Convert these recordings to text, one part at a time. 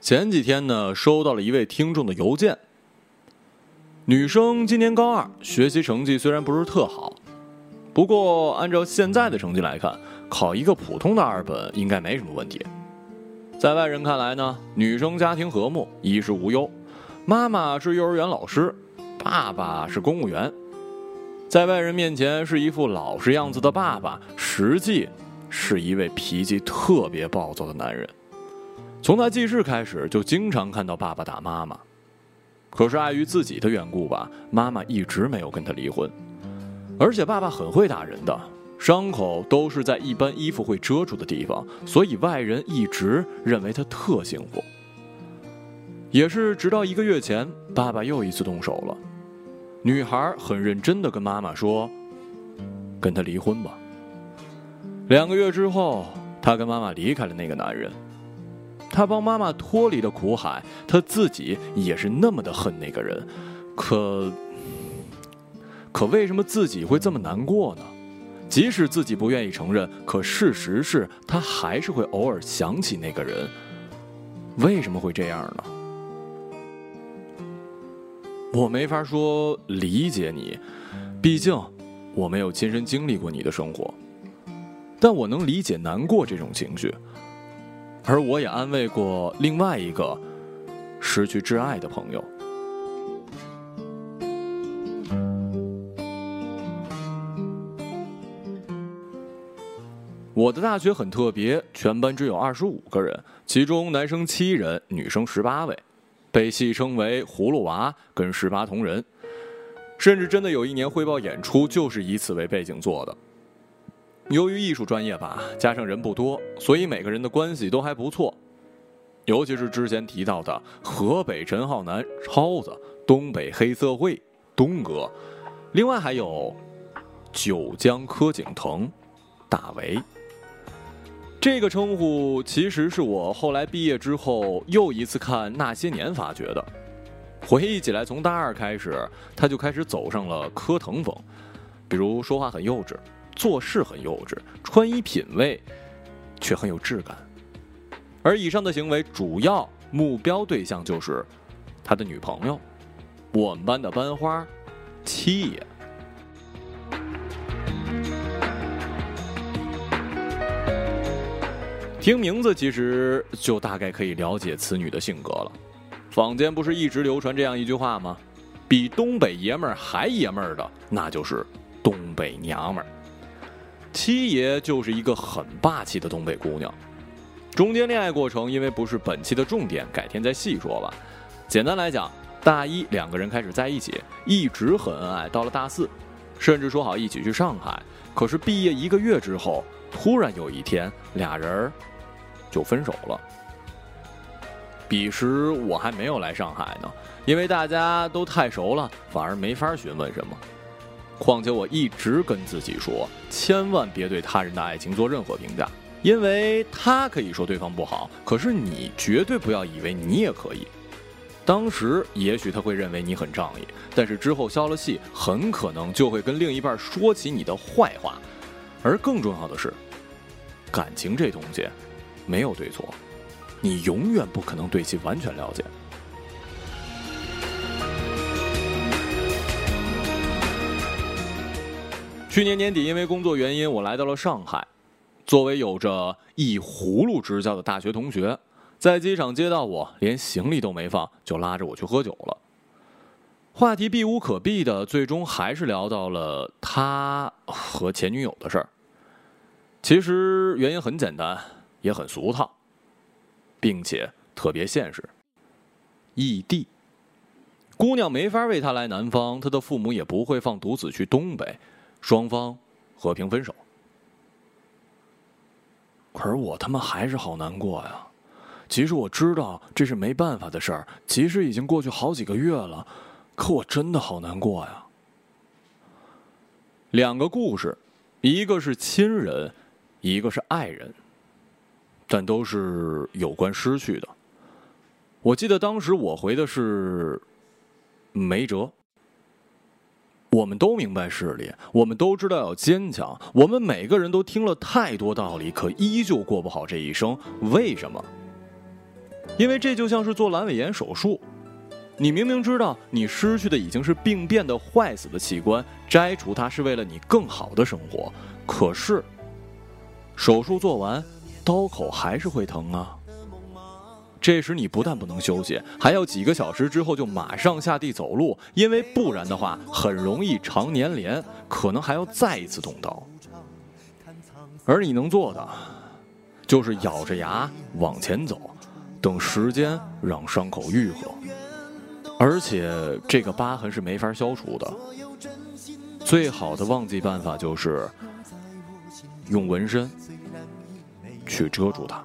前几天呢，收到了一位听众的邮件。女生今年高二，学习成绩虽然不是特好，不过按照现在的成绩来看，考一个普通的二本应该没什么问题。在外人看来呢，女生家庭和睦，衣食无忧，妈妈是幼儿园老师，爸爸是公务员。在外人面前是一副老实样子的爸爸，实际是一位脾气特别暴躁的男人。从他记事开始，就经常看到爸爸打妈妈。可是碍于自己的缘故吧，妈妈一直没有跟他离婚。而且爸爸很会打人的，伤口都是在一般衣服会遮住的地方，所以外人一直认为他特幸福。也是直到一个月前，爸爸又一次动手了。女孩很认真的跟妈妈说：“跟他离婚吧。”两个月之后，她跟妈妈离开了那个男人。他帮妈妈脱离了苦海，他自己也是那么的恨那个人，可可为什么自己会这么难过呢？即使自己不愿意承认，可事实是他还是会偶尔想起那个人。为什么会这样呢？我没法说理解你，毕竟我没有亲身经历过你的生活，但我能理解难过这种情绪，而我也安慰过另外一个失去挚爱的朋友。我的大学很特别，全班只有二十五个人，其中男生七人，女生十八位。被戏称为“葫芦娃”跟“十八铜人”，甚至真的有一年汇报演出就是以此为背景做的。由于艺术专业吧，加上人不多，所以每个人的关系都还不错。尤其是之前提到的河北陈浩南超子、东北黑社会东哥，另外还有九江柯景腾大为。这个称呼其实是我后来毕业之后又一次看《那些年》发掘的。回忆起来，从大二开始，他就开始走上了柯腾风，比如说话很幼稚，做事很幼稚，穿衣品味却很有质感。而以上的行为主要目标对象就是他的女朋友，我们班的班花七爷。听名字其实就大概可以了解此女的性格了。坊间不是一直流传这样一句话吗？比东北爷们儿还爷们儿的，那就是东北娘们儿。七爷就是一个很霸气的东北姑娘。中间恋爱过程，因为不是本期的重点，改天再细说吧。简单来讲，大一两个人开始在一起，一直很恩爱，到了大四，甚至说好一起去上海。可是毕业一个月之后，突然有一天，俩人儿。就分手了。彼时我还没有来上海呢，因为大家都太熟了，反而没法询问什么。况且我一直跟自己说，千万别对他人的爱情做任何评价，因为他可以说对方不好，可是你绝对不要以为你也可以。当时也许他会认为你很仗义，但是之后消了气，很可能就会跟另一半说起你的坏话。而更重要的是，感情这东西。没有对错，你永远不可能对其完全了解。去年年底，因为工作原因，我来到了上海。作为有着一葫芦执教的大学同学，在机场接到我，连行李都没放，就拉着我去喝酒了。话题避无可避的，最终还是聊到了他和前女友的事儿。其实原因很简单。也很俗套，并且特别现实。异地，姑娘没法为他来南方，他的父母也不会放独子去东北，双方和平分手。可是我他妈还是好难过呀！其实我知道这是没办法的事儿，其实已经过去好几个月了，可我真的好难过呀。两个故事，一个是亲人，一个是爱人。但都是有关失去的。我记得当时我回的是没辙。我们都明白事理，我们都知道要坚强，我们每个人都听了太多道理，可依旧过不好这一生。为什么？因为这就像是做阑尾炎手术，你明明知道你失去的已经是病变的坏死的器官，摘除它是为了你更好的生活，可是手术做完，刀口还是会疼啊。这时你不但不能休息，还要几个小时之后就马上下地走路，因为不然的话很容易肠粘连，可能还要再一次动刀。而你能做的，就是咬着牙往前走，等时间让伤口愈合。而且这个疤痕是没法消除的，最好的忘记办法就是用纹身去遮住它。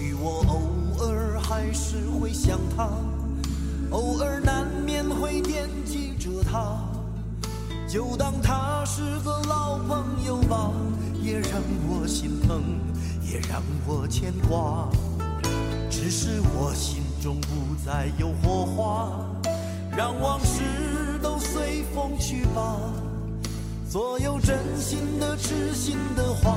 许我偶尔还是会想他，偶尔难免会惦记着他，就当他是个老朋友吧，也让我心疼，也让我牵挂。只是我心中不再有火花，让往事都随风去吧，所有真心的、痴心的话。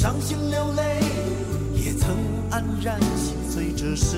伤心流泪，也曾黯然心碎，这是